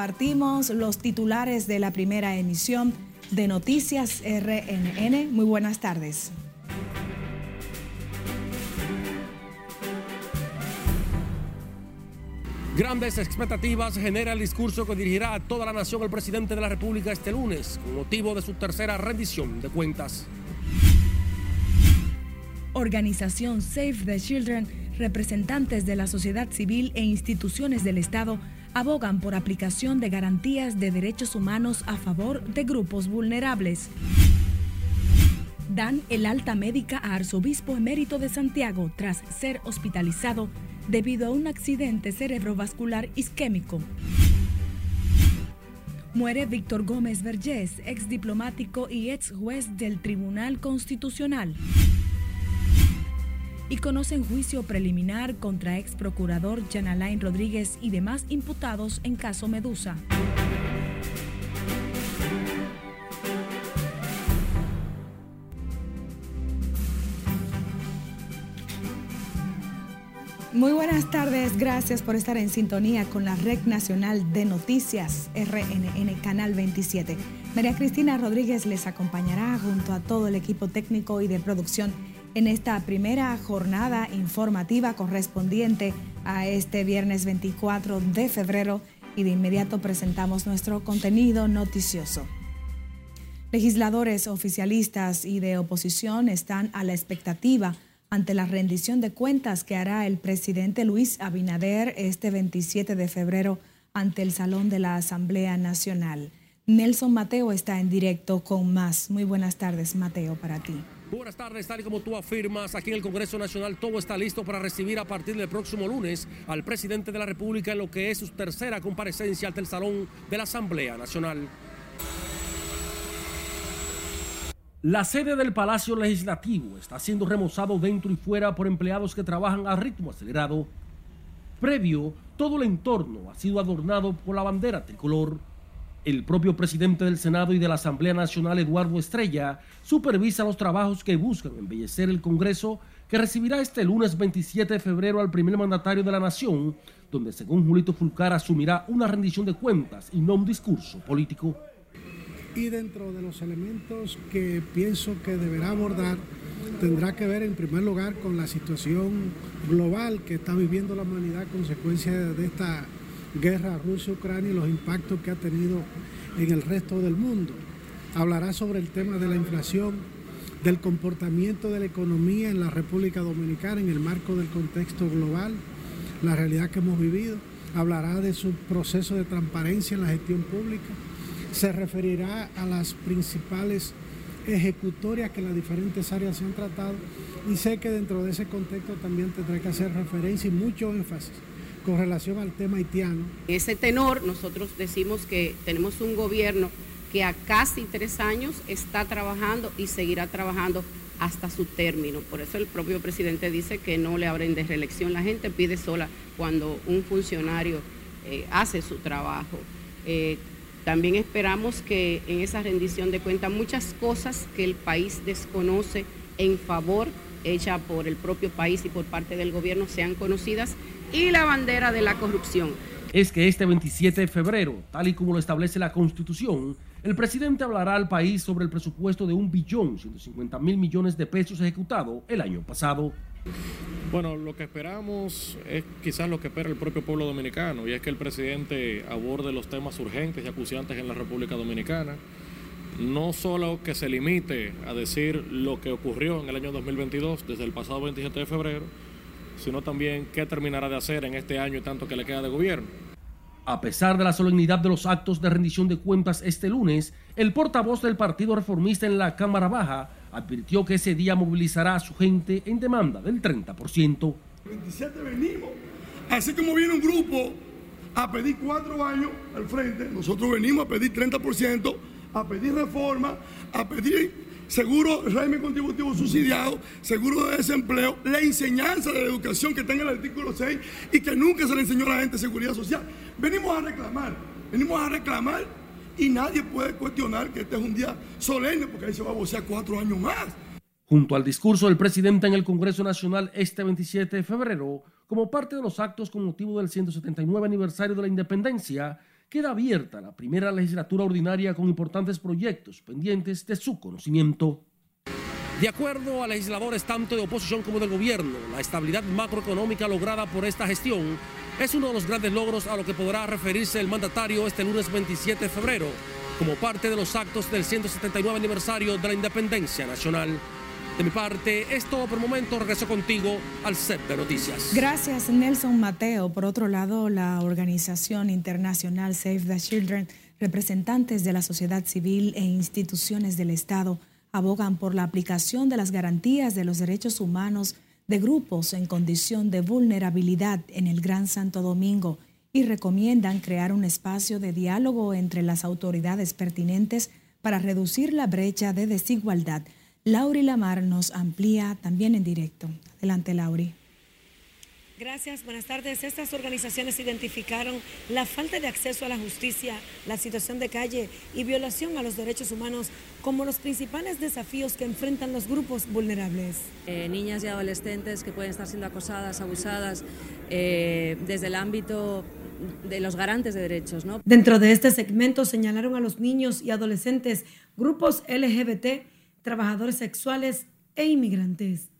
compartimos los titulares de la primera emisión de Noticias RNN. Muy buenas tardes. Grandes expectativas genera el discurso que dirigirá a toda la nación el presidente de la República este lunes, con motivo de su tercera rendición de cuentas. Organización Save the Children, representantes de la sociedad civil e instituciones del Estado abogan por aplicación de garantías de derechos humanos a favor de grupos vulnerables. Dan el alta médica a arzobispo emérito de Santiago tras ser hospitalizado debido a un accidente cerebrovascular isquémico. Muere Víctor Gómez Vergés, ex diplomático y ex juez del Tribunal Constitucional. Y conocen juicio preliminar contra ex procurador Jan Alain Rodríguez y demás imputados en caso Medusa. Muy buenas tardes, gracias por estar en sintonía con la Red Nacional de Noticias RNN Canal 27. María Cristina Rodríguez les acompañará junto a todo el equipo técnico y de producción en esta primera jornada informativa correspondiente a este viernes 24 de febrero y de inmediato presentamos nuestro contenido noticioso. Legisladores oficialistas y de oposición están a la expectativa ante la rendición de cuentas que hará el presidente Luis Abinader este 27 de febrero ante el Salón de la Asamblea Nacional. Nelson Mateo está en directo con más. Muy buenas tardes, Mateo, para ti. Buenas tardes, tal y como tú afirmas, aquí en el Congreso Nacional todo está listo para recibir a partir del próximo lunes al presidente de la República en lo que es su tercera comparecencia ante el Salón de la Asamblea Nacional. La sede del Palacio Legislativo está siendo remozado dentro y fuera por empleados que trabajan a ritmo acelerado. Previo, todo el entorno ha sido adornado por la bandera tricolor. El propio presidente del Senado y de la Asamblea Nacional, Eduardo Estrella, supervisa los trabajos que buscan embellecer el Congreso que recibirá este lunes 27 de febrero al primer mandatario de la nación, donde según Julito Fulcar asumirá una rendición de cuentas y no un discurso político. Y dentro de los elementos que pienso que deberá abordar, tendrá que ver en primer lugar con la situación global que está viviendo la humanidad a consecuencia de esta guerra Rusia-Ucrania y los impactos que ha tenido en el resto del mundo. Hablará sobre el tema de la inflación, del comportamiento de la economía en la República Dominicana en el marco del contexto global, la realidad que hemos vivido. Hablará de su proceso de transparencia en la gestión pública se referirá a las principales ejecutorias que las diferentes áreas se han tratado y sé que dentro de ese contexto también tendré que hacer referencia y mucho énfasis con relación al tema haitiano. Ese tenor nosotros decimos que tenemos un gobierno que a casi tres años está trabajando y seguirá trabajando hasta su término. Por eso el propio presidente dice que no le abren de reelección. La gente pide sola cuando un funcionario eh, hace su trabajo. Eh, también esperamos que en esa rendición de cuentas muchas cosas que el país desconoce en favor hecha por el propio país y por parte del gobierno sean conocidas y la bandera de la corrupción. Es que este 27 de febrero, tal y como lo establece la Constitución, el presidente hablará al país sobre el presupuesto de un billón 150 mil millones de pesos ejecutado el año pasado. Bueno, lo que esperamos es quizás lo que espera el propio pueblo dominicano, y es que el presidente aborde los temas urgentes y acuciantes en la República Dominicana. No solo que se limite a decir lo que ocurrió en el año 2022, desde el pasado 27 de febrero, sino también qué terminará de hacer en este año y tanto que le queda de gobierno. A pesar de la solemnidad de los actos de rendición de cuentas este lunes, el portavoz del Partido Reformista en la Cámara Baja advirtió que ese día movilizará a su gente en demanda del 30%. 27 venimos, así como viene un grupo a pedir cuatro años al frente, nosotros venimos a pedir 30%, a pedir reforma, a pedir seguro régimen contributivo subsidiado, seguro de desempleo, la enseñanza de la educación que está en el artículo 6 y que nunca se le enseñó a la gente seguridad social. Venimos a reclamar, venimos a reclamar y nadie puede cuestionar que este es un día solemne porque ahí se va a vocear cuatro años más. Junto al discurso del presidente en el Congreso Nacional este 27 de febrero, como parte de los actos con motivo del 179 aniversario de la independencia, queda abierta la primera legislatura ordinaria con importantes proyectos pendientes de su conocimiento. De acuerdo a legisladores tanto de oposición como del gobierno, la estabilidad macroeconómica lograda por esta gestión es uno de los grandes logros a lo que podrá referirse el mandatario este lunes 27 de febrero, como parte de los actos del 179 aniversario de la independencia nacional. De mi parte, es todo por el momento. Regreso contigo al set de noticias. Gracias, Nelson Mateo. Por otro lado, la organización internacional Save the Children, representantes de la sociedad civil e instituciones del Estado abogan por la aplicación de las garantías de los derechos humanos de grupos en condición de vulnerabilidad en el Gran Santo Domingo y recomiendan crear un espacio de diálogo entre las autoridades pertinentes para reducir la brecha de desigualdad. Lauri Lamar nos amplía también en directo. Adelante, Lauri. Gracias, buenas tardes. Estas organizaciones identificaron la falta de acceso a la justicia, la situación de calle y violación a los derechos humanos como los principales desafíos que enfrentan los grupos vulnerables. Eh, niñas y adolescentes que pueden estar siendo acosadas, abusadas eh, desde el ámbito de los garantes de derechos. ¿no? Dentro de este segmento señalaron a los niños y adolescentes, grupos LGBT, trabajadores sexuales e inmigrantes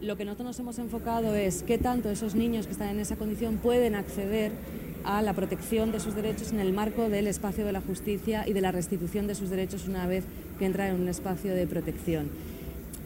lo que nosotros nos hemos enfocado es qué tanto esos niños que están en esa condición pueden acceder a la protección de sus derechos en el marco del espacio de la justicia y de la restitución de sus derechos una vez que entran en un espacio de protección.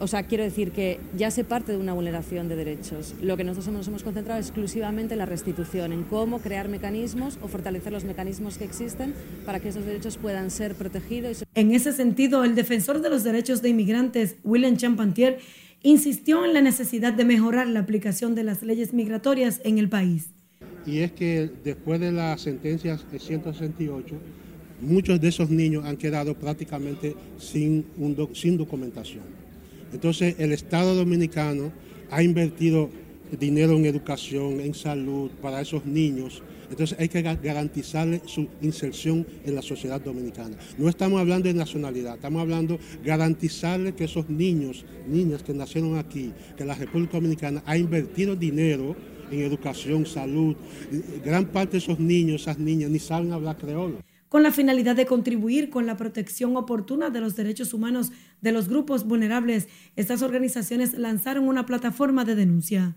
O sea, quiero decir que ya se parte de una vulneración de derechos. Lo que nosotros nos hemos concentrado exclusivamente en la restitución, en cómo crear mecanismos o fortalecer los mecanismos que existen para que esos derechos puedan ser protegidos. En ese sentido, el defensor de los derechos de inmigrantes, William Champantier, insistió en la necesidad de mejorar la aplicación de las leyes migratorias en el país. Y es que después de las sentencias de 168, muchos de esos niños han quedado prácticamente sin, sin documentación. Entonces el Estado dominicano ha invertido dinero en educación, en salud para esos niños entonces hay que garantizarle su inserción en la sociedad dominicana. No estamos hablando de nacionalidad, estamos hablando de garantizarle que esos niños, niñas que nacieron aquí, que la República Dominicana ha invertido dinero en educación, salud. Gran parte de esos niños, esas niñas, ni saben hablar creolo con la finalidad de contribuir con la protección oportuna de los derechos humanos de los grupos vulnerables, estas organizaciones lanzaron una plataforma de denuncia.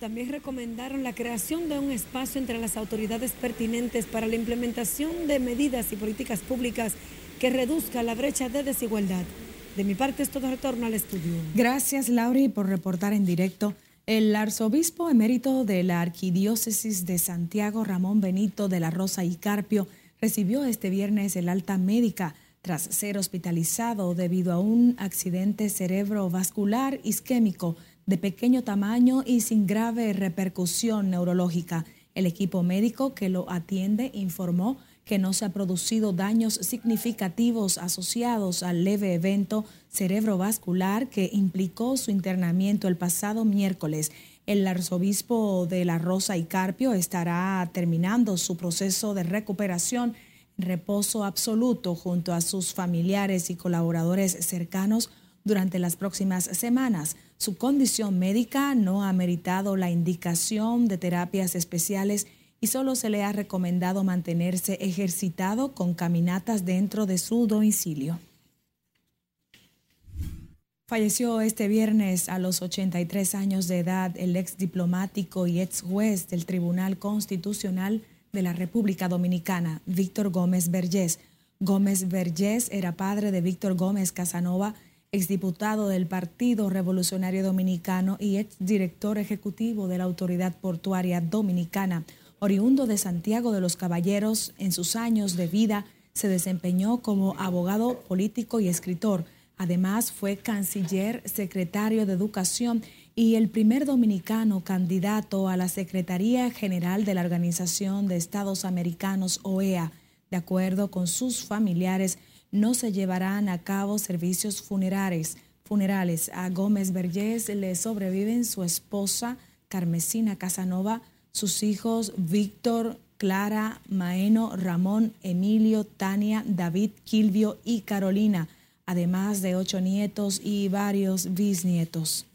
También recomendaron la creación de un espacio entre las autoridades pertinentes para la implementación de medidas y políticas públicas que reduzca la brecha de desigualdad. De mi parte es todo retorno al estudio. Gracias, Lauri, por reportar en directo. El arzobispo emérito de la Arquidiócesis de Santiago, Ramón Benito de la Rosa y Carpio, recibió este viernes el alta médica tras ser hospitalizado debido a un accidente cerebrovascular isquémico de pequeño tamaño y sin grave repercusión neurológica. El equipo médico que lo atiende informó que no se han producido daños significativos asociados al leve evento cerebrovascular que implicó su internamiento el pasado miércoles. El arzobispo de La Rosa y Carpio estará terminando su proceso de recuperación reposo absoluto junto a sus familiares y colaboradores cercanos durante las próximas semanas. Su condición médica no ha meritado la indicación de terapias especiales y solo se le ha recomendado mantenerse ejercitado con caminatas dentro de su domicilio. Falleció este viernes a los 83 años de edad el ex diplomático y ex juez del Tribunal Constitucional de la República Dominicana, Víctor Gómez Vergés. Gómez Vergés era padre de Víctor Gómez Casanova, exdiputado del Partido Revolucionario Dominicano y exdirector ejecutivo de la Autoridad Portuaria Dominicana, oriundo de Santiago de los Caballeros, en sus años de vida se desempeñó como abogado político y escritor. Además, fue canciller, secretario de Educación y el primer dominicano candidato a la Secretaría General de la Organización de Estados Americanos, OEA. De acuerdo con sus familiares, no se llevarán a cabo servicios funerales. Funerales a Gómez Vergés le sobreviven su esposa Carmesina Casanova, sus hijos Víctor, Clara, Maeno, Ramón, Emilio, Tania, David, Quilvio y Carolina, además de ocho nietos y varios bisnietos.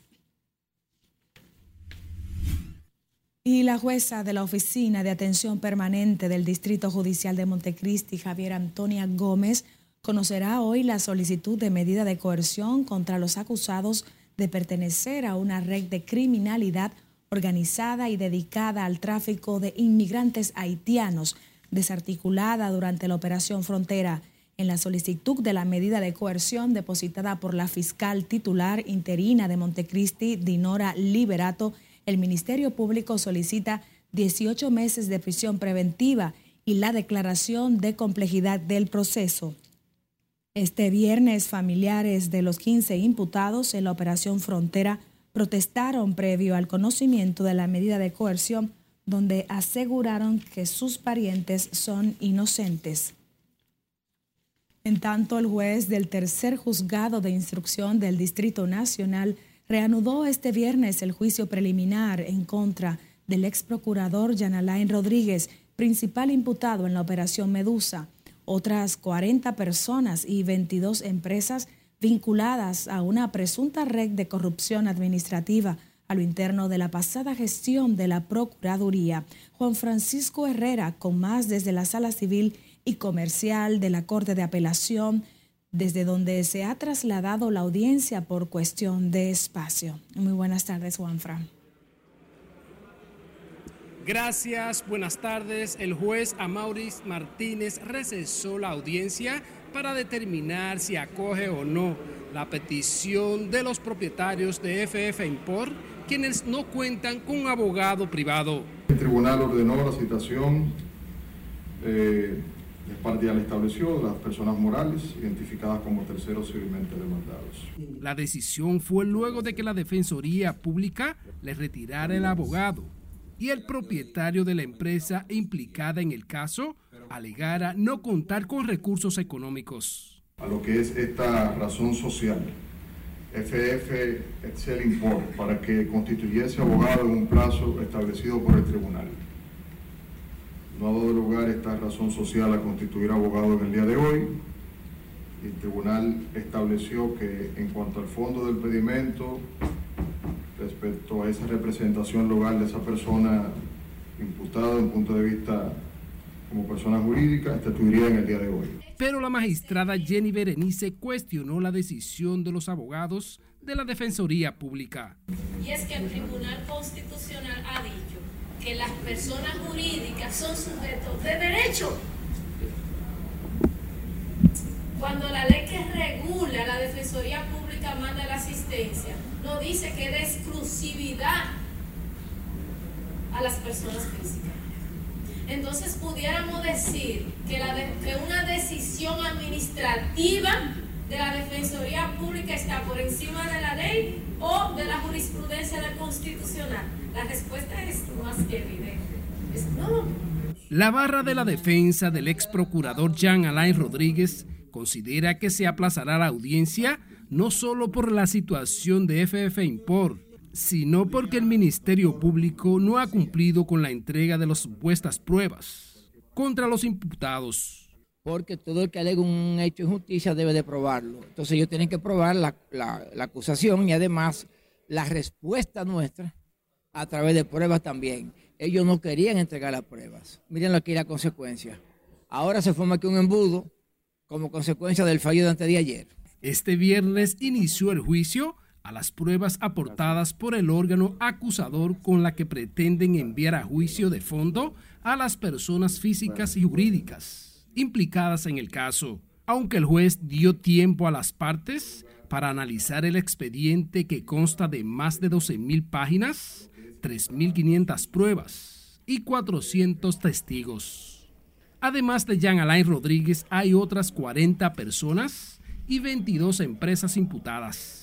Y la jueza de la Oficina de Atención Permanente del Distrito Judicial de Montecristi, Javier Antonia Gómez, conocerá hoy la solicitud de medida de coerción contra los acusados de pertenecer a una red de criminalidad organizada y dedicada al tráfico de inmigrantes haitianos, desarticulada durante la Operación Frontera. En la solicitud de la medida de coerción depositada por la fiscal titular interina de Montecristi, Dinora Liberato, el Ministerio Público solicita 18 meses de prisión preventiva y la declaración de complejidad del proceso. Este viernes, familiares de los 15 imputados en la Operación Frontera protestaron previo al conocimiento de la medida de coerción, donde aseguraron que sus parientes son inocentes. En tanto, el juez del tercer juzgado de instrucción del Distrito Nacional reanudó este viernes el juicio preliminar en contra del ex procurador Jan Alain Rodríguez, principal imputado en la operación Medusa. Otras 40 personas y 22 empresas vinculadas a una presunta red de corrupción administrativa a lo interno de la pasada gestión de la Procuraduría. Juan Francisco Herrera, con más desde la Sala Civil y Comercial de la Corte de Apelación, desde donde se ha trasladado la audiencia por cuestión de espacio. Muy buenas tardes, Juanfran. Gracias, buenas tardes. El juez Amauris Martínez recesó la audiencia para determinar si acoge o no la petición de los propietarios de FF Import, quienes no cuentan con un abogado privado. El tribunal ordenó la citación eh, parcial estableció de las personas morales identificadas como terceros civilmente demandados. La decisión fue luego de que la Defensoría Pública le retirara el abogado y el propietario de la empresa implicada en el caso alegara no contar con recursos económicos. A lo que es esta razón social, FF Excel Import, para que constituyese abogado en un plazo establecido por el tribunal no ha dado lugar esta razón social a constituir abogado en el día de hoy. El tribunal estableció que en cuanto al fondo del pedimento, respecto a esa representación legal de esa persona imputada desde un punto de vista como persona jurídica, estatuiría en el día de hoy. Pero la magistrada Jenny Berenice cuestionó la decisión de los abogados de la Defensoría Pública. Y es que el Tribunal Constitucional ha dicho que las personas jurídicas son sujetos de derecho. Cuando la ley que regula la Defensoría Pública manda la asistencia, no dice que de exclusividad a las personas físicas. Entonces pudiéramos decir que, una decisión administrativa de la Defensoría Pública está por encima de la ley o de la jurisprudencia del Constitucional. La respuesta es más que evidente. Es no. La barra de la defensa del ex procurador Jean Alain Rodríguez considera que se aplazará la audiencia no solo por la situación de FF Import, sino porque el Ministerio Público no ha cumplido con la entrega de las supuestas pruebas contra los imputados porque todo el que alega un hecho de justicia debe de probarlo. Entonces ellos tienen que probar la, acusación y además la respuesta nuestra a través de pruebas también. Ellos no querían entregar las pruebas. Miren aquí la consecuencia. Ahora se forma aquí un embudo como consecuencia del fallo de antes de ayer. Este viernes inició el juicio a las pruebas aportadas por el órgano acusador con la que pretenden enviar a juicio de fondo a las personas físicas y jurídicas implicadas en el caso, aunque el juez dio tiempo a las partes para analizar el expediente que consta de más de 12.000 páginas, 3.500 pruebas y 400 testigos. Además de Jean Alain Rodríguez, hay otras 40 personas y 22 empresas imputadas.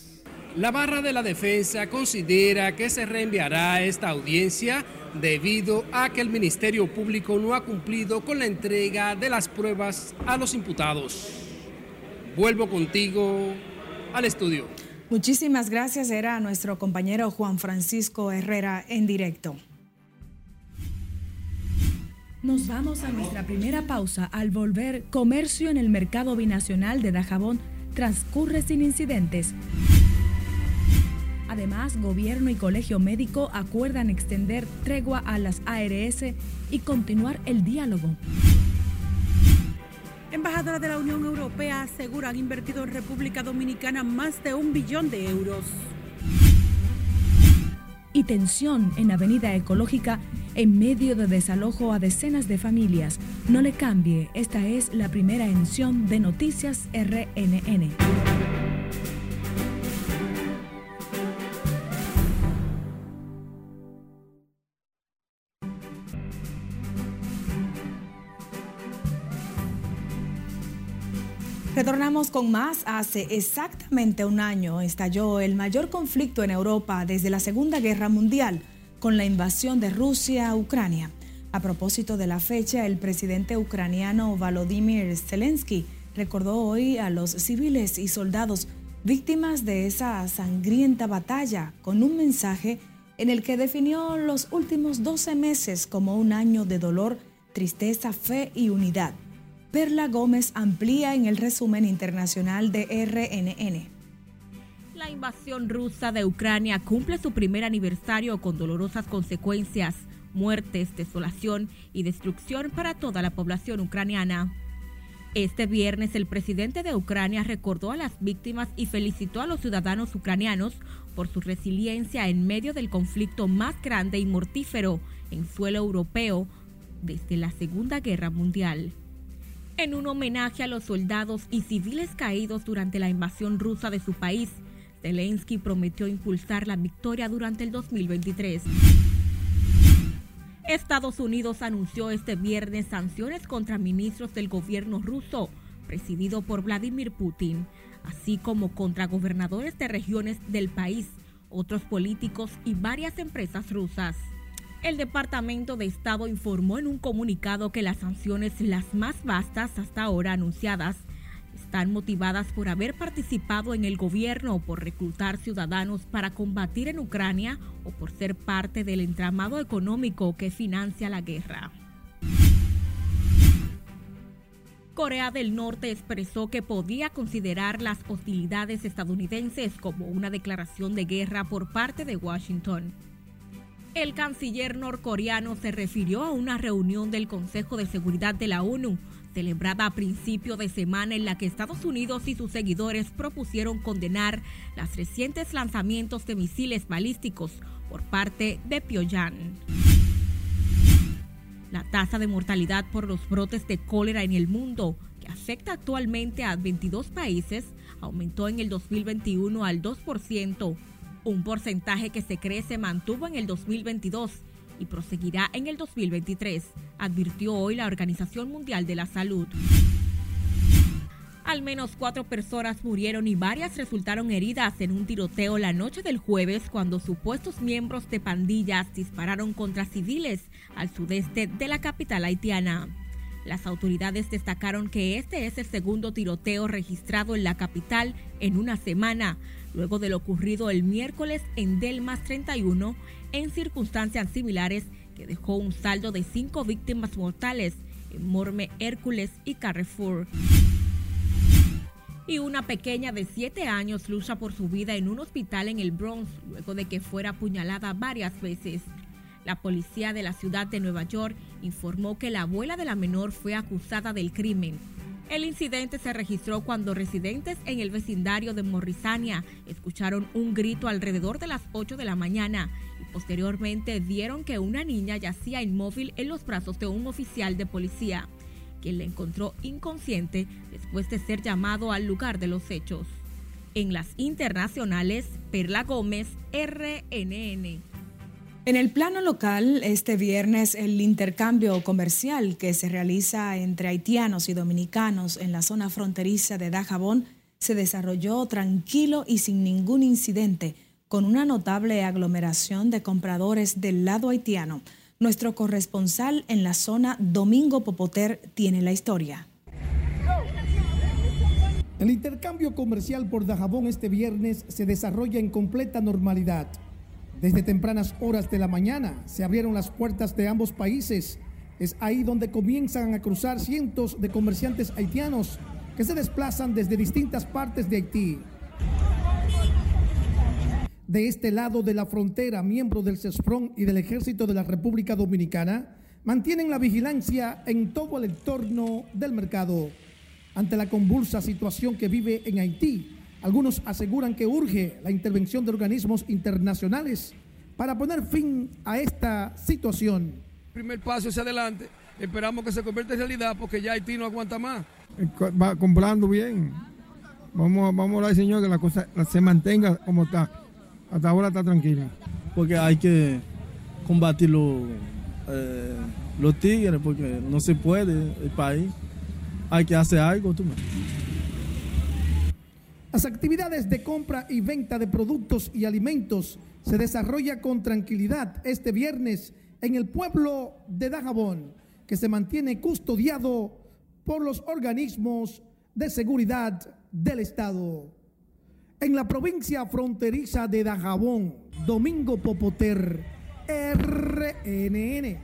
La barra de la defensa considera que se reenviará esta audiencia debido a que el Ministerio Público no ha cumplido con la entrega de las pruebas a los imputados. Vuelvo contigo al estudio. Muchísimas gracias. Era nuestro compañero Juan Francisco Herrera en directo. Nos vamos a nuestra primera pausa. Al volver, comercio en el mercado binacional de Dajabón transcurre sin incidentes. Además, gobierno y colegio médico acuerdan extender tregua a las ARS y continuar el diálogo. Embajadora de la Unión Europea asegura han invertido en República Dominicana más de un billón de euros. Y tensión en Avenida Ecológica en medio de desalojo a decenas de familias. No le cambie, esta es la primera emisión de Noticias RNN. Retornamos con más. Hace exactamente un año estalló el mayor conflicto en Europa desde la Segunda Guerra Mundial con la invasión de Rusia a Ucrania. A propósito de la fecha, el presidente ucraniano Volodymyr Zelensky recordó hoy a los civiles y soldados víctimas de esa sangrienta batalla con un mensaje en el que definió los últimos 12 meses como un año de dolor, tristeza, fe y unidad. Perla Gómez amplía en el resumen internacional de RNN. La invasión rusa de Ucrania cumple su primer aniversario con dolorosas consecuencias, muertes, desolación y destrucción para toda la población ucraniana. Este viernes el presidente de Ucrania recordó a las víctimas y felicitó a los ciudadanos ucranianos por su resiliencia en medio del conflicto más grande y mortífero en suelo europeo desde la Segunda Guerra Mundial. En un homenaje a los soldados y civiles caídos durante la invasión rusa de su país, Zelensky prometió impulsar la victoria durante el 2023. Estados Unidos anunció este viernes sanciones contra ministros del gobierno ruso, presidido por Vladimir Putin, así como contra gobernadores de regiones del país, otros políticos y varias empresas rusas. El Departamento de Estado informó en un comunicado que las sanciones, las más vastas hasta ahora anunciadas, están motivadas por haber participado en el gobierno o por reclutar ciudadanos para combatir en Ucrania o por ser parte del entramado económico que financia la guerra. Corea del Norte expresó que podía considerar las hostilidades estadounidenses como una declaración de guerra por parte de Washington. El canciller norcoreano se refirió a una reunión del Consejo de Seguridad de la ONU, celebrada a principio de semana en la que Estados Unidos y sus seguidores propusieron condenar los recientes lanzamientos de misiles balísticos por parte de Pyongyang. La tasa de mortalidad por los brotes de cólera en el mundo, que afecta actualmente a 22 países, aumentó en el 2021 al 2%, un porcentaje que se cree se mantuvo en el 2022 y proseguirá en el 2023, advirtió hoy la Organización Mundial de la Salud. Al menos cuatro personas murieron y varias resultaron heridas en un tiroteo la noche del jueves cuando supuestos miembros de pandillas dispararon contra civiles al sudeste de la capital haitiana. Las autoridades destacaron que este es el segundo tiroteo registrado en la capital en una semana, luego de lo ocurrido el miércoles en Delmas 31 en circunstancias similares que dejó un saldo de cinco víctimas mortales en Morme, Hércules y Carrefour. Y una pequeña de 7 años lucha por su vida en un hospital en el Bronx luego de que fuera apuñalada varias veces. La policía de la ciudad de Nueva York informó que la abuela de la menor fue acusada del crimen el incidente se registró cuando residentes en el vecindario de Morrisania escucharon un grito alrededor de las 8 de la mañana y posteriormente vieron que una niña yacía inmóvil en los brazos de un oficial de policía, quien la encontró inconsciente después de ser llamado al lugar de los hechos. En las internacionales, Perla Gómez, RNN. En el plano local, este viernes el intercambio comercial que se realiza entre haitianos y dominicanos en la zona fronteriza de Dajabón se desarrolló tranquilo y sin ningún incidente, con una notable aglomeración de compradores del lado haitiano. Nuestro corresponsal en la zona, Domingo Popoter, tiene la historia. El intercambio comercial por Dajabón este viernes se desarrolla en completa normalidad. Desde tempranas horas de la mañana se abrieron las puertas de ambos países. Es ahí donde comienzan a cruzar cientos de comerciantes haitianos que se desplazan desde distintas partes de Haití. de este lado de la frontera, miembros del CESFRON y del Ejército de la República Dominicana, mantienen la vigilancia en todo el entorno del mercado. Ante la convulsa situación que vive en Haití, algunos aseguran que urge la intervención de organismos internacionales para poner fin a esta situación. Primer paso hacia adelante, esperamos que se convierta en realidad porque ya Haití no aguanta más. Va comprando bien. Vamos, vamos a orar Señor que la cosa se mantenga como está. Hasta ahora está tranquila. Porque hay que combatir los, eh, los tigres, porque no se puede el país. Hay que hacer algo. Tú. Las actividades de compra y venta de productos y alimentos se desarrolla con tranquilidad este viernes en el pueblo de Dajabón, que se mantiene custodiado por los organismos de seguridad del Estado. En la provincia fronteriza de Dajabón, Domingo Popoter, RNN.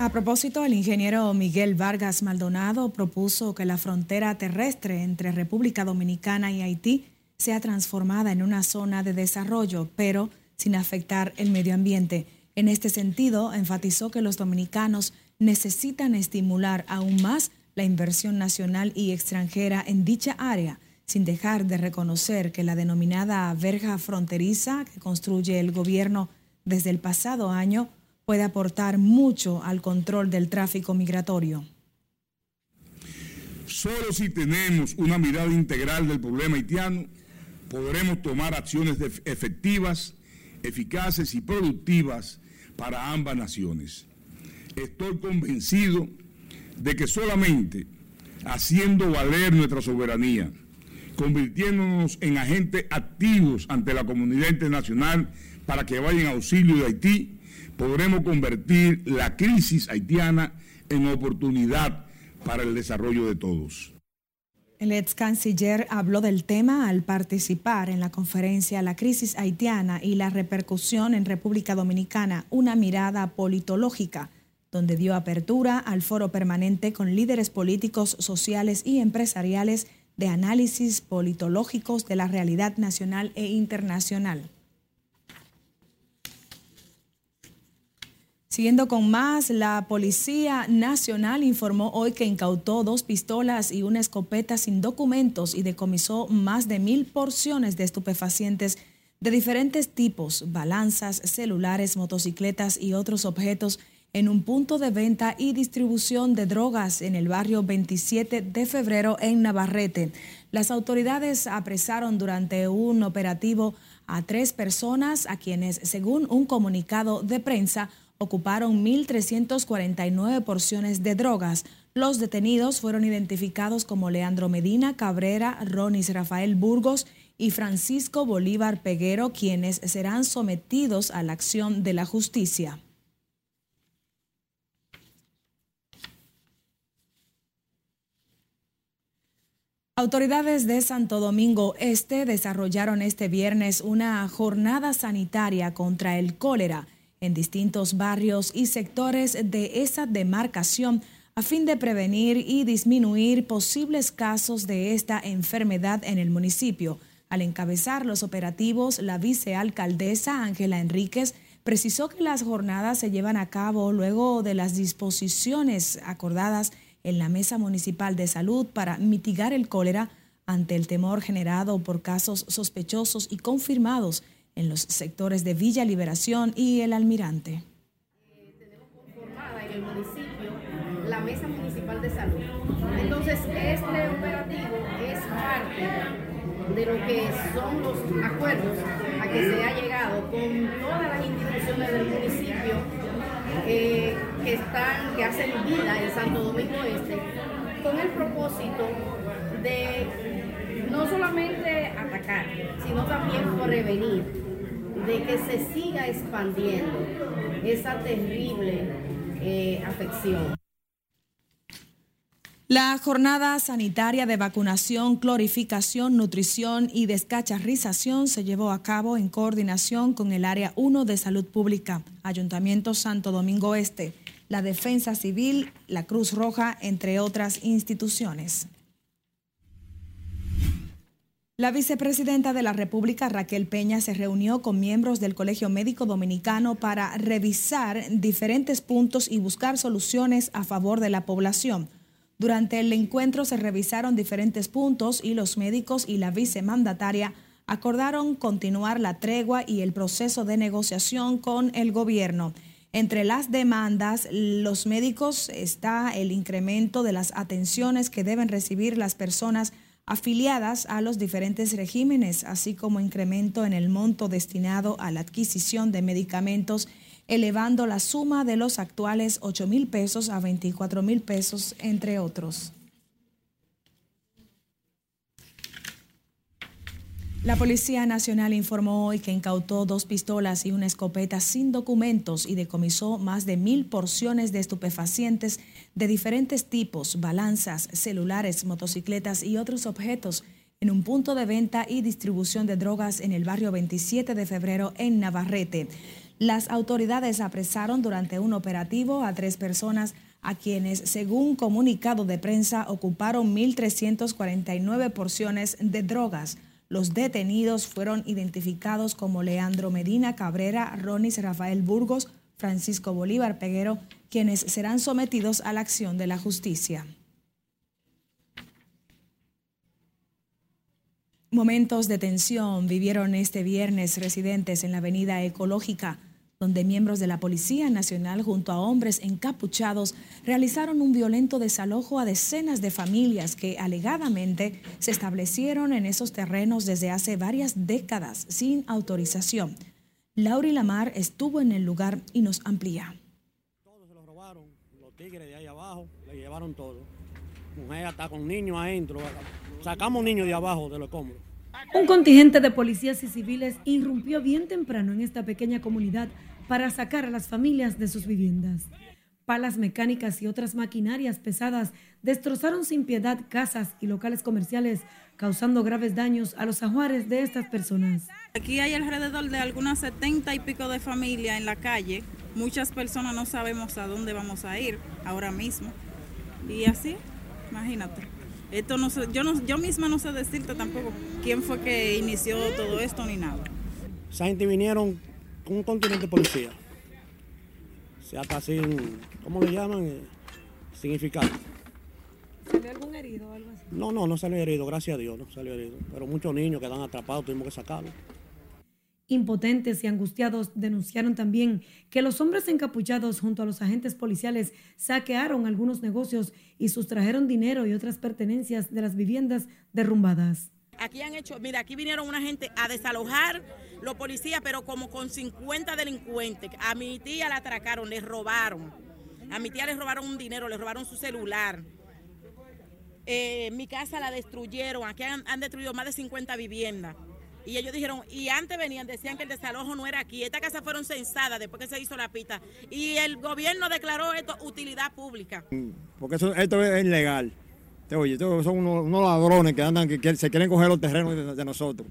A propósito, el ingeniero Miguel Vargas Maldonado propuso que la frontera terrestre entre República Dominicana y Haití sea transformada en una zona de desarrollo, pero sin afectar el medio ambiente. En este sentido, enfatizó que los dominicanos necesitan estimular aún más la inversión nacional y extranjera en dicha área, sin dejar de reconocer que la denominada verja fronteriza que construye el gobierno desde el pasado año puede aportar mucho al control del tráfico migratorio. Solo si tenemos una mirada integral del problema haitiano, podremos tomar acciones efectivas, eficaces y productivas para ambas naciones. Estoy convencido de que solamente haciendo valer nuestra soberanía, convirtiéndonos en agentes activos ante la comunidad internacional para que vayan auxilio de Haití, podremos convertir la crisis haitiana en oportunidad para el desarrollo de todos. El ex canciller habló del tema al participar en la conferencia La crisis haitiana y la repercusión en República Dominicana, una mirada politológica, donde dio apertura al foro permanente con líderes políticos, sociales y empresariales de análisis politológicos de la realidad nacional e internacional. Siguiendo con más, la Policía Nacional informó hoy que incautó dos pistolas y una escopeta sin documentos y decomisó más de mil porciones de estupefacientes de diferentes tipos, balanzas, celulares, motocicletas y otros objetos en un punto de venta y distribución de drogas en el barrio 27 de febrero en Navarrete. Las autoridades apresaron durante un operativo a tres personas a quienes, según un comunicado de prensa, ocuparon 1.349 porciones de drogas. Los detenidos fueron identificados como Leandro Medina Cabrera, Ronis Rafael Burgos y Francisco Bolívar Peguero, quienes serán sometidos a la acción de la justicia. Autoridades de Santo Domingo Este desarrollaron este viernes una jornada sanitaria contra el cólera en distintos barrios y sectores de esa demarcación a fin de prevenir y disminuir posibles casos de esta enfermedad en el municipio. Al encabezar los operativos, la vicealcaldesa Ángela Enríquez precisó que las jornadas se llevan a cabo luego de las disposiciones acordadas en la Mesa Municipal de Salud para mitigar el cólera ante el temor generado por casos sospechosos y confirmados en los sectores de Villa Liberación y El Almirante. tenemos conformada en el municipio la Mesa Municipal de Salud. Entonces, este operativo es parte de lo que son los acuerdos a que se ha llegado con todas las instituciones del municipio eh, que están, que hacen vida en Santo Domingo Este, con el propósito de no solamente atacar, sino también prevenir de que se siga expandiendo esa terrible eh, afección. La jornada sanitaria de vacunación, clorificación, nutrición y descacharrización se llevó a cabo en coordinación con el Área 1 de Salud Pública, Ayuntamiento Santo Domingo Este, la Defensa Civil, la Cruz Roja, entre otras instituciones. La vicepresidenta de la República, Raquel Peña, se reunió con miembros del Colegio Médico Dominicano para revisar diferentes puntos y buscar soluciones a favor de la población. Durante el encuentro se revisaron diferentes puntos y los médicos y la vicemandataria acordaron continuar la tregua y el proceso de negociación con el gobierno. Entre las demandas, los médicos está el incremento de las atenciones que deben recibir las personas afiliadas a los diferentes regímenes, así como incremento en el monto destinado a la adquisición de medicamentos, elevando la suma de los actuales 8 mil pesos a 24 mil pesos, entre otros. La Policía Nacional informó hoy que incautó dos pistolas y una escopeta sin documentos y decomisó más de mil porciones de estupefacientes de diferentes tipos, balanzas, celulares, motocicletas y otros objetos en un punto de venta y distribución de drogas en el barrio 27 de febrero en Navarrete. Las autoridades apresaron durante un operativo a tres personas a quienes, según comunicado de prensa, ocuparon 1.349 porciones de drogas. Los detenidos fueron identificados como Leandro Medina Cabrera, Ronis Rafael Burgos, Francisco Bolívar Peguero, quienes serán sometidos a la acción de la justicia. Momentos de tensión vivieron este viernes residentes en la avenida Ecológica donde miembros de la Policía Nacional junto a hombres encapuchados realizaron un violento desalojo a decenas de familias que alegadamente se establecieron en esos terrenos desde hace varias décadas sin autorización. Lauri Lamar estuvo en el lugar y nos amplía. Todos se lo robaron, los tigres de ahí abajo, le llevaron todo. Mujer está con niños adentro, sacamos niños de abajo de los escombros. Un contingente de policías y civiles irrumpió bien temprano en esta pequeña comunidad para sacar a las familias de sus viviendas. Palas mecánicas y otras maquinarias pesadas destrozaron sin piedad casas y locales comerciales, causando graves daños a los ajuares de estas personas. Aquí hay alrededor de algunas setenta y pico de familias en la calle. Muchas personas no sabemos a dónde vamos a ir ahora mismo. Y así, imagínate. Esto no sé, yo, no, yo misma no sé decirte tampoco quién fue que inició todo esto ni nada. Esa gente vinieron un continente policía. Se hasta sin, ¿cómo le llaman? Eh, significado. ¿Salió algún herido o algo así? No, no, no salió herido, gracias a Dios, no salió herido. Pero muchos niños quedan atrapados, tuvimos que sacarlos. Impotentes y angustiados denunciaron también que los hombres encapuchados junto a los agentes policiales saquearon algunos negocios y sustrajeron dinero y otras pertenencias de las viviendas derrumbadas. Aquí han hecho, mira, aquí vinieron una gente a desalojar los policías, pero como con 50 delincuentes. A mi tía la atracaron, le robaron. A mi tía le robaron un dinero, le robaron su celular. Eh, mi casa la destruyeron, aquí han, destruido más de 50 viviendas. Y ellos dijeron, y antes venían, decían que el desalojo no era aquí. Estas casas fueron censadas después que se hizo la pista. Y el gobierno declaró esto utilidad pública. Porque esto es ilegal. Oye, son unos, ladrones que andan, que, se quieren coger los terrenos de, nosotros.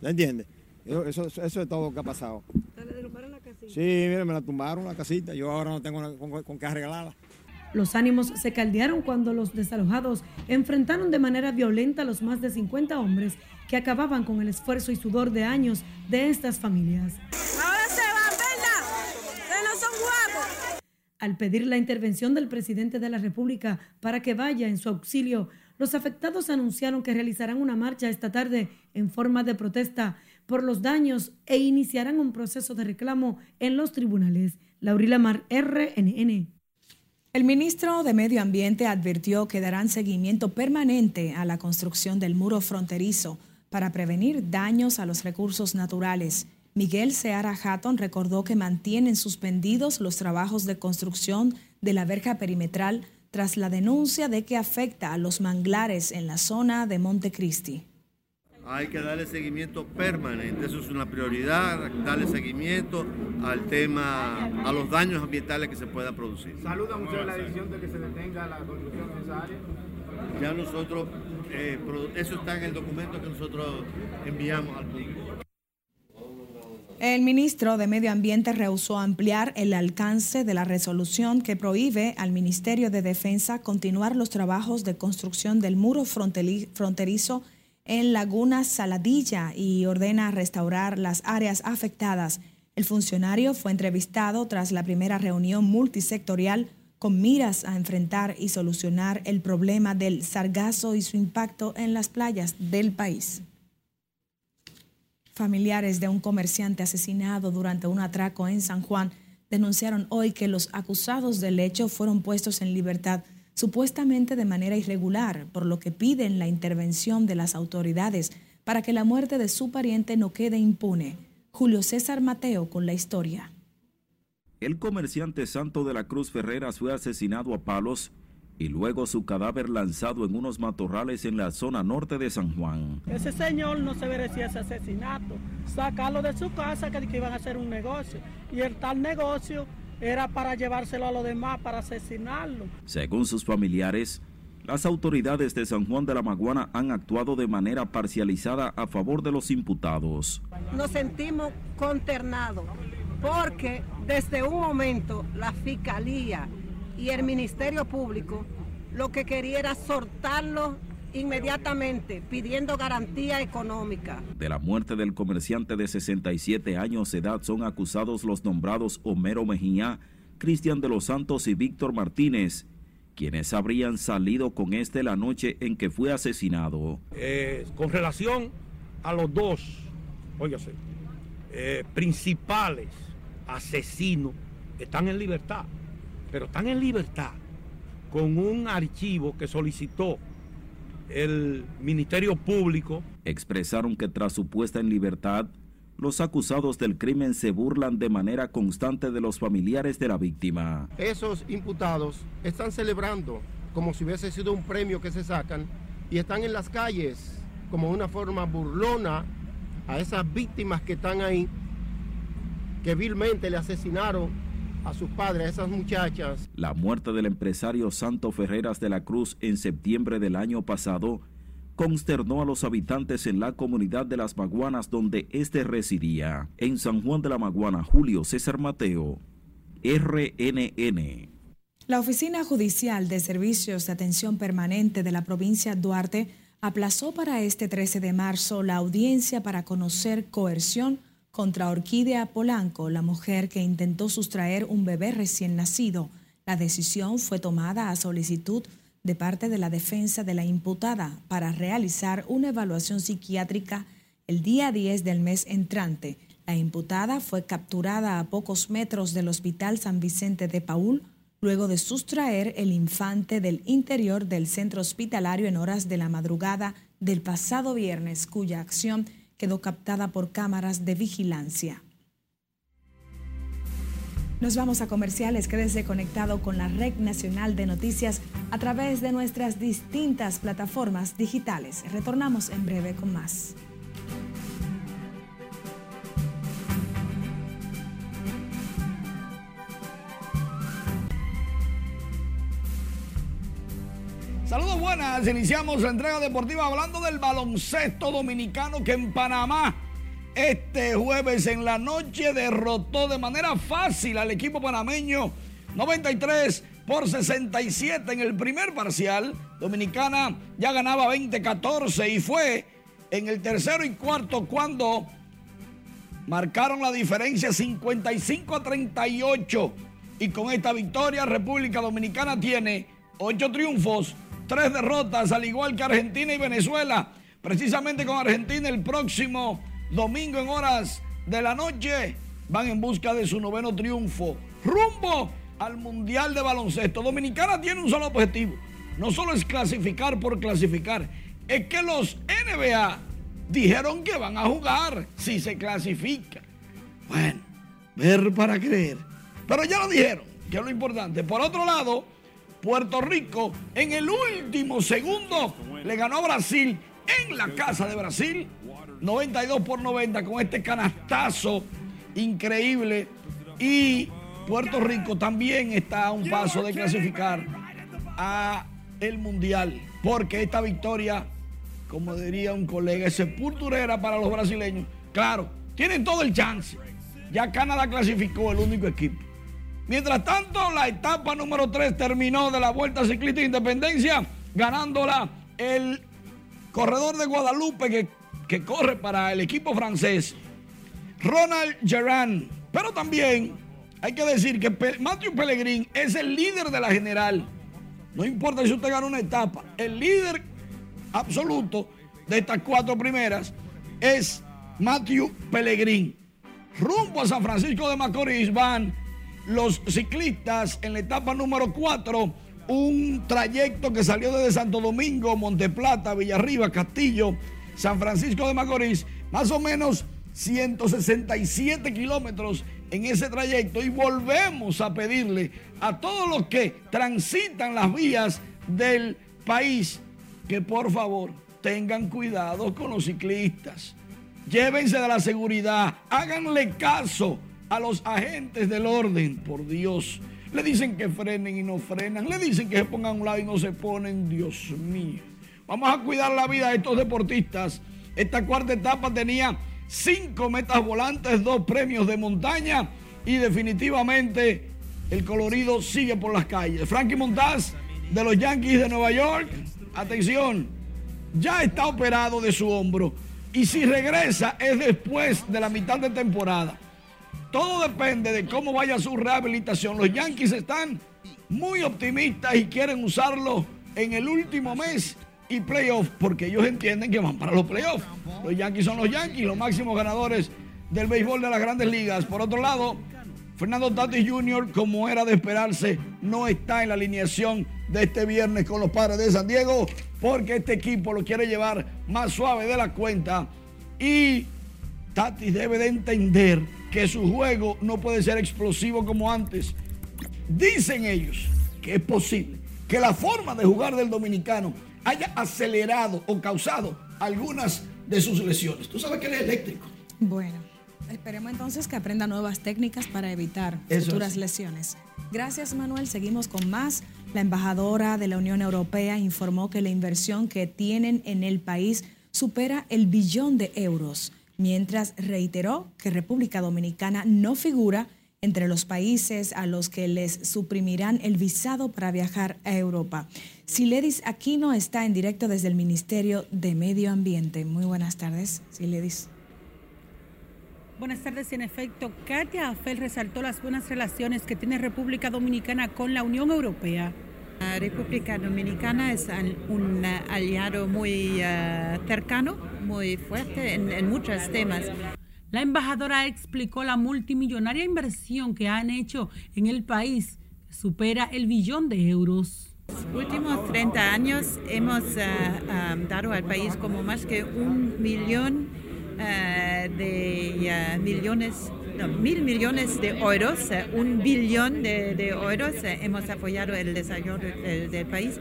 ¿Ya entiendes? Eso, es todo lo que ha pasado. ¿Le derrumbaron la casita? Sí, mire, me la tumbaron la casita. Yo ahora no tengo con, con qué arreglarla. Los ánimos se caldearon cuando los desalojados enfrentaron de manera violenta a los más de 50 hombres que acababan con el esfuerzo y sudor de años de estas familias. Ahora se van, ¿verdad? no son guapos. Al pedir la intervención del presidente de la República para que vaya en su auxilio, los afectados anunciaron que realizarán una marcha esta tarde en forma de protesta por los daños e iniciarán un proceso de reclamo en los tribunales. Laurila Mar, RNN. El ministro de Medio Ambiente advirtió que darán seguimiento permanente a la construcción del muro fronterizo para prevenir daños a los recursos naturales. Miguel Seara Hatton recordó que mantienen suspendidos los trabajos de construcción de la verja perimetral tras la denuncia de que afecta a los manglares en la zona de Montecristi. Hay que darle seguimiento permanente, eso es una prioridad, darle seguimiento al tema, a los daños ambientales que se pueda producir. ¿Saludan ustedes la decisión de que se detenga la construcción de esa área? Ya nosotros, eh, eso está en el documento que nosotros enviamos al público. El ministro de Medio Ambiente rehusó ampliar el alcance de la resolución que prohíbe al Ministerio de Defensa continuar los trabajos de construcción del muro fronterizo en Laguna Saladilla y ordena restaurar las áreas afectadas. El funcionario fue entrevistado tras la primera reunión multisectorial con miras a enfrentar y solucionar el problema del sargazo y su impacto en las playas del país. Familiares de un comerciante asesinado durante un atraco en San Juan denunciaron hoy que los acusados del hecho fueron puestos en libertad supuestamente de manera irregular, por lo que piden la intervención de las autoridades para que la muerte de su pariente no quede impune. Julio César Mateo con la historia. El comerciante Santo de la Cruz Ferreras fue asesinado a palos y luego su cadáver lanzado en unos matorrales en la zona norte de San Juan. Ese señor no se merecía ese asesinato. Sacarlo de su casa que iban a hacer un negocio. Y el tal negocio era para llevárselo a los demás, para asesinarlo. Según sus familiares, las autoridades de San Juan de la Maguana han actuado de manera parcializada a favor de los imputados. Nos sentimos consternados porque desde un momento la Fiscalía y el Ministerio Público lo que quería era soltarlo inmediatamente pidiendo garantía económica. De la muerte del comerciante de 67 años de edad son acusados los nombrados Homero Mejía, Cristian de los Santos y Víctor Martínez, quienes habrían salido con este la noche en que fue asesinado. Eh, con relación a los dos, óigase, eh, principales asesinos, están en libertad, pero están en libertad con un archivo que solicitó el Ministerio Público. Expresaron que tras su puesta en libertad, los acusados del crimen se burlan de manera constante de los familiares de la víctima. Esos imputados están celebrando como si hubiese sido un premio que se sacan y están en las calles como una forma burlona a esas víctimas que están ahí, que vilmente le asesinaron a sus padres, a esas muchachas. La muerte del empresario Santo Ferreras de la Cruz en septiembre del año pasado consternó a los habitantes en la comunidad de Las Maguanas donde éste residía. En San Juan de la Maguana, Julio César Mateo, RNN. La Oficina Judicial de Servicios de Atención Permanente de la provincia Duarte aplazó para este 13 de marzo la audiencia para conocer coerción contra Orquídea Polanco, la mujer que intentó sustraer un bebé recién nacido. La decisión fue tomada a solicitud de parte de la defensa de la imputada para realizar una evaluación psiquiátrica el día 10 del mes entrante. La imputada fue capturada a pocos metros del Hospital San Vicente de Paul luego de sustraer el infante del interior del centro hospitalario en horas de la madrugada del pasado viernes, cuya acción quedó captada por cámaras de vigilancia. Nos vamos a comerciales, quédese conectado con la Red Nacional de Noticias a través de nuestras distintas plataformas digitales. Retornamos en breve con más. Saludos buenas, iniciamos la entrega deportiva hablando del baloncesto dominicano que en Panamá este jueves en la noche derrotó de manera fácil al equipo panameño 93 por 67 en el primer parcial. Dominicana ya ganaba 20-14 y fue en el tercero y cuarto cuando marcaron la diferencia 55 a 38 y con esta victoria República Dominicana tiene 8 triunfos tres derrotas, al igual que Argentina y Venezuela. Precisamente con Argentina el próximo domingo en horas de la noche van en busca de su noveno triunfo. Rumbo al Mundial de Baloncesto. Dominicana tiene un solo objetivo. No solo es clasificar por clasificar, es que los NBA dijeron que van a jugar si se clasifica. Bueno, ver para creer. Pero ya lo dijeron, que es lo importante. Por otro lado, Puerto Rico en el último segundo. Le ganó a Brasil en la casa de Brasil. 92 por 90 con este canastazo increíble. Y Puerto Rico también está a un paso de clasificar a el mundial porque esta victoria como diría un colega es sepulturera para los brasileños. Claro tienen todo el chance. Ya Canadá clasificó el único equipo Mientras tanto, la etapa número 3 terminó de la Vuelta Ciclista de Independencia, ganándola el corredor de Guadalupe que, que corre para el equipo francés, Ronald Gerard. Pero también hay que decir que Matthew Pellegrin es el líder de la general. No importa si usted gana una etapa, el líder absoluto de estas cuatro primeras es Matthew Pellegrin. Rumbo a San Francisco de Macorís van los ciclistas en la etapa número 4, un trayecto que salió desde Santo Domingo, Monteplata, Villarriba, Castillo, San Francisco de Macorís, más o menos 167 kilómetros en ese trayecto y volvemos a pedirle a todos los que transitan las vías del país que por favor tengan cuidado con los ciclistas. Llévense de la seguridad, háganle caso a los agentes del orden, por Dios. Le dicen que frenen y no frenan, le dicen que se pongan a un lado y no se ponen, Dios mío. Vamos a cuidar la vida de estos deportistas. Esta cuarta etapa tenía cinco metas volantes, dos premios de montaña y definitivamente el colorido sigue por las calles. Frankie Montaz de los Yankees de Nueva York, atención, ya está operado de su hombro y si regresa es después de la mitad de temporada. Todo depende de cómo vaya su rehabilitación. Los Yankees están muy optimistas y quieren usarlo en el último mes y playoff, porque ellos entienden que van para los playoffs. Los Yankees son los Yankees, los máximos ganadores del béisbol de las grandes ligas. Por otro lado, Fernando Tatis Jr., como era de esperarse, no está en la alineación de este viernes con los padres de San Diego, porque este equipo lo quiere llevar más suave de la cuenta. Y Tatis debe de entender que su juego no puede ser explosivo como antes. Dicen ellos que es posible que la forma de jugar del dominicano haya acelerado o causado algunas de sus lesiones. Tú sabes que él es eléctrico. Bueno, esperemos entonces que aprenda nuevas técnicas para evitar futuras lesiones. Gracias Manuel, seguimos con más. La embajadora de la Unión Europea informó que la inversión que tienen en el país supera el billón de euros mientras reiteró que República Dominicana no figura entre los países a los que les suprimirán el visado para viajar a Europa. Siledis Aquino está en directo desde el Ministerio de Medio Ambiente. Muy buenas tardes, Siledis. Buenas tardes. En efecto, Katia Afel resaltó las buenas relaciones que tiene República Dominicana con la Unión Europea. La República Dominicana es un aliado muy eh, cercano, muy fuerte en, muchos temas. La embajadora explicó la multimillonaria inversión que han hecho en el país, que supera el billón de euros. Los últimos 30 años hemos eh, eh, dado al país como más que un millón de millones mil millones de euros, eh, un billón de, euros eh, hemos apoyado el desarrollo del, país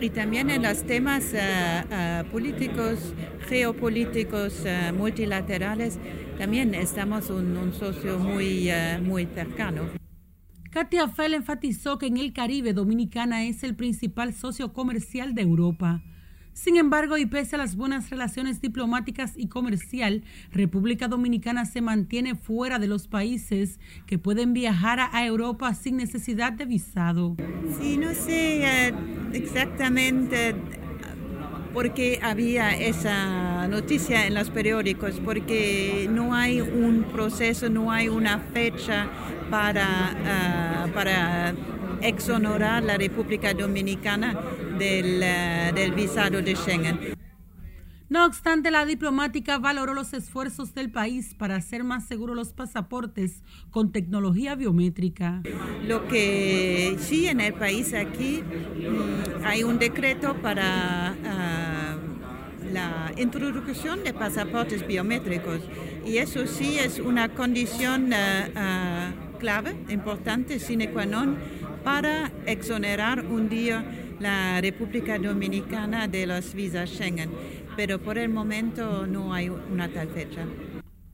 y también en los temas eh, políticos, geopolíticos, multilaterales, también estamos un, un socio muy, muy cercano. Katia Fell enfatizó que en el Caribe Dominicana es el principal socio comercial de Europa. Sin embargo, y pese a las buenas relaciones diplomáticas y comercial, República Dominicana se mantiene fuera de los países que pueden viajar a Europa sin necesidad de visado. Sí, no sé eh, exactamente por qué había esa noticia en los periódicos, porque no hay un proceso, no hay una fecha para, ah, para exonerar la República Dominicana del, del visado de Schengen. No obstante, la diplomática valoró los esfuerzos del país para hacer más seguros los pasaportes con tecnología biométrica. Lo que sí en el país aquí mm, hay un decreto para ah, la introducción de pasaportes biométricos y eso sí es una condición ah, ah, clave, importante, sine qua non, para exonerar un día la República Dominicana de los visas Schengen, pero por el momento no hay una tal fecha.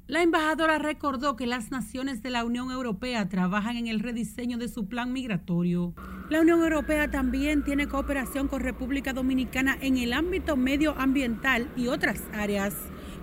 La embajadora recordó que las naciones de la Unión Europea trabajan en el rediseño de su plan migratorio. La Unión Europea también tiene cooperación con República Dominicana en el ámbito medioambiental y otras áreas.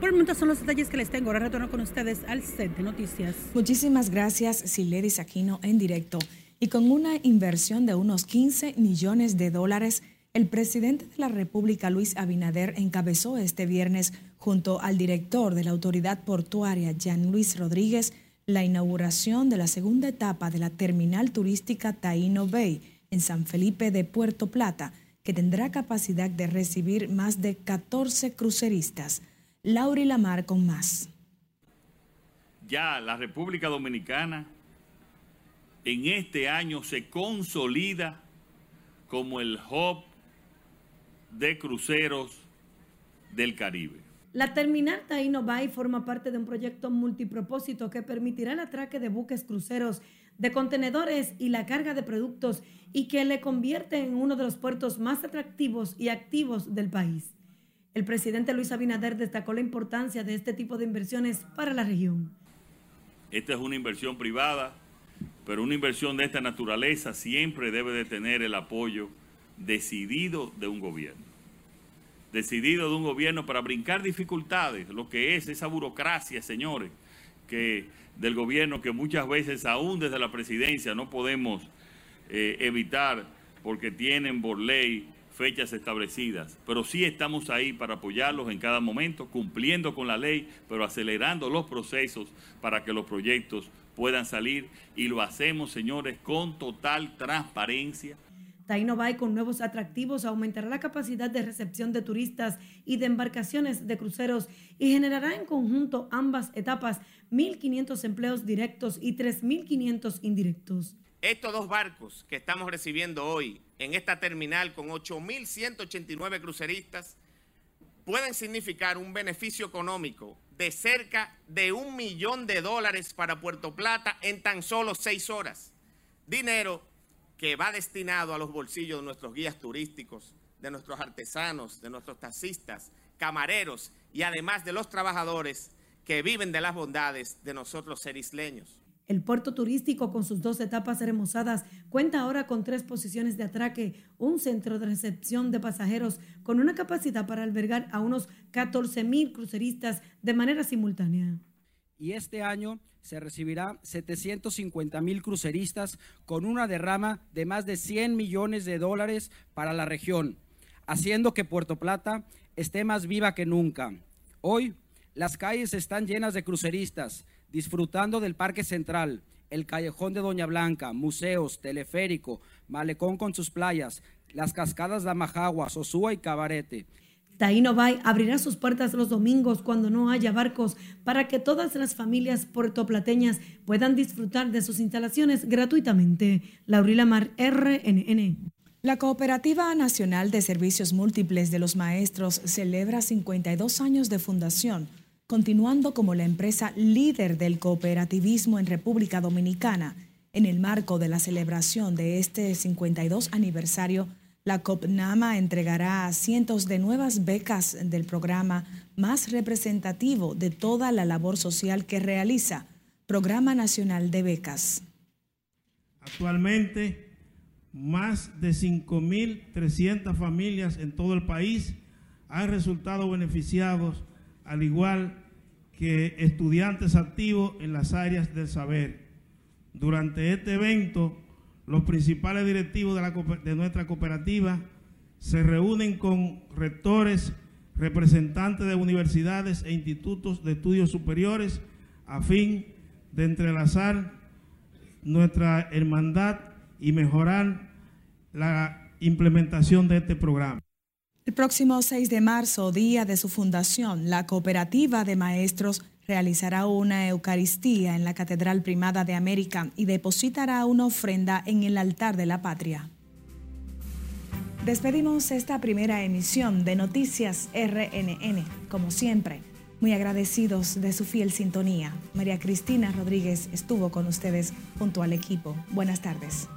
Por el momento son los detalles que les tengo. Ahora retorno con ustedes al set de noticias. Muchísimas gracias, Siledis Aquino, en directo y con una inversión de unos 15 millones de dólares, El presidente de la República, Luis Abinader, encabezó este viernes, junto al director de la Autoridad Portuaria, Jean Luis Rodríguez, la inauguración de la segunda etapa de la terminal turística Taino Bay en San Felipe de Puerto Plata, que tendrá capacidad de recibir más de 14 cruceristas. Lauri Lamar con más. Ya la República Dominicana en este año se consolida como el hub de cruceros del Caribe. La terminal Taino Bay forma parte de un proyecto multipropósito que permitirá el atraque de buques cruceros, de contenedores y la carga de productos y que le convierte en uno de los puertos más atractivos y activos del país. El presidente Luis Abinader destacó la importancia de este tipo de inversiones para la región. Esta es una inversión privada, pero una inversión de esta naturaleza siempre debe de tener el apoyo decidido de un gobierno. Decidido de un gobierno para brincar dificultades, lo que es esa burocracia, señores, que del gobierno que muchas veces aún desde la presidencia no podemos eh, evitar porque tienen por ley fechas establecidas, pero sí estamos ahí para apoyarlos en cada momento, cumpliendo con la ley, pero acelerando los procesos para que los proyectos puedan salir y lo hacemos, señores, con total transparencia. Taino Bay con nuevos atractivos aumentará la capacidad de recepción de turistas y de embarcaciones de cruceros y generará en conjunto ambas etapas 1.500 empleos directos y 3.500 indirectos. Estos dos barcos que estamos recibiendo hoy en esta terminal con 8.189 cruceristas pueden significar un beneficio económico de cerca de un millón de dólares para Puerto Plata en tan solo seis horas. Dinero que va destinado a los bolsillos de nuestros guías turísticos, de nuestros artesanos, de nuestros taxistas, camareros y además de los trabajadores que viven de las bondades de nosotros ser isleños. El puerto turístico, con sus dos etapas remozadas, cuenta ahora con tres posiciones de atraque, un centro de recepción de pasajeros con una capacidad para albergar a unos 14 mil cruceristas de manera simultánea. Y este año se recibirá 750 mil cruceristas con una derrama de más de 100 millones de dólares para la región, haciendo que Puerto Plata esté más viva que nunca. Hoy, las calles están llenas de cruceristas disfrutando del Parque Central, el Callejón de Doña Blanca, museos, teleférico, malecón con sus playas, las cascadas de Amajagua, Sosúa y Cabarete. Taino Bay abrirá sus puertas los domingos cuando no haya barcos para que todas las familias puertoplateñas puedan disfrutar de sus instalaciones gratuitamente. Laurila Mar, RNN. La Cooperativa Nacional de Servicios Múltiples de los Maestros celebra 52 años de fundación continuando como la empresa líder del cooperativismo en República Dominicana. En el marco de la celebración de este 52 aniversario, la COPNAMA entregará cientos de nuevas becas del programa más representativo de toda la labor social que realiza, Programa Nacional de Becas. Actualmente, más de 5.300 familias en todo el país han resultado beneficiados, al igual que estudiantes activos en las áreas del saber. Durante este evento, los principales directivos de, nuestra cooperativa se reúnen con rectores, representantes de universidades e institutos de estudios superiores a fin de entrelazar nuestra hermandad y mejorar la implementación de este programa. El próximo 6 de marzo, día de su fundación, la Cooperativa de Maestros realizará una Eucaristía en la Catedral Primada de América y depositará una ofrenda en el altar de la patria. Despedimos esta primera emisión de Noticias RNN, como siempre, muy agradecidos de su fiel sintonía. María Cristina Rodríguez estuvo con ustedes junto al equipo. Buenas tardes.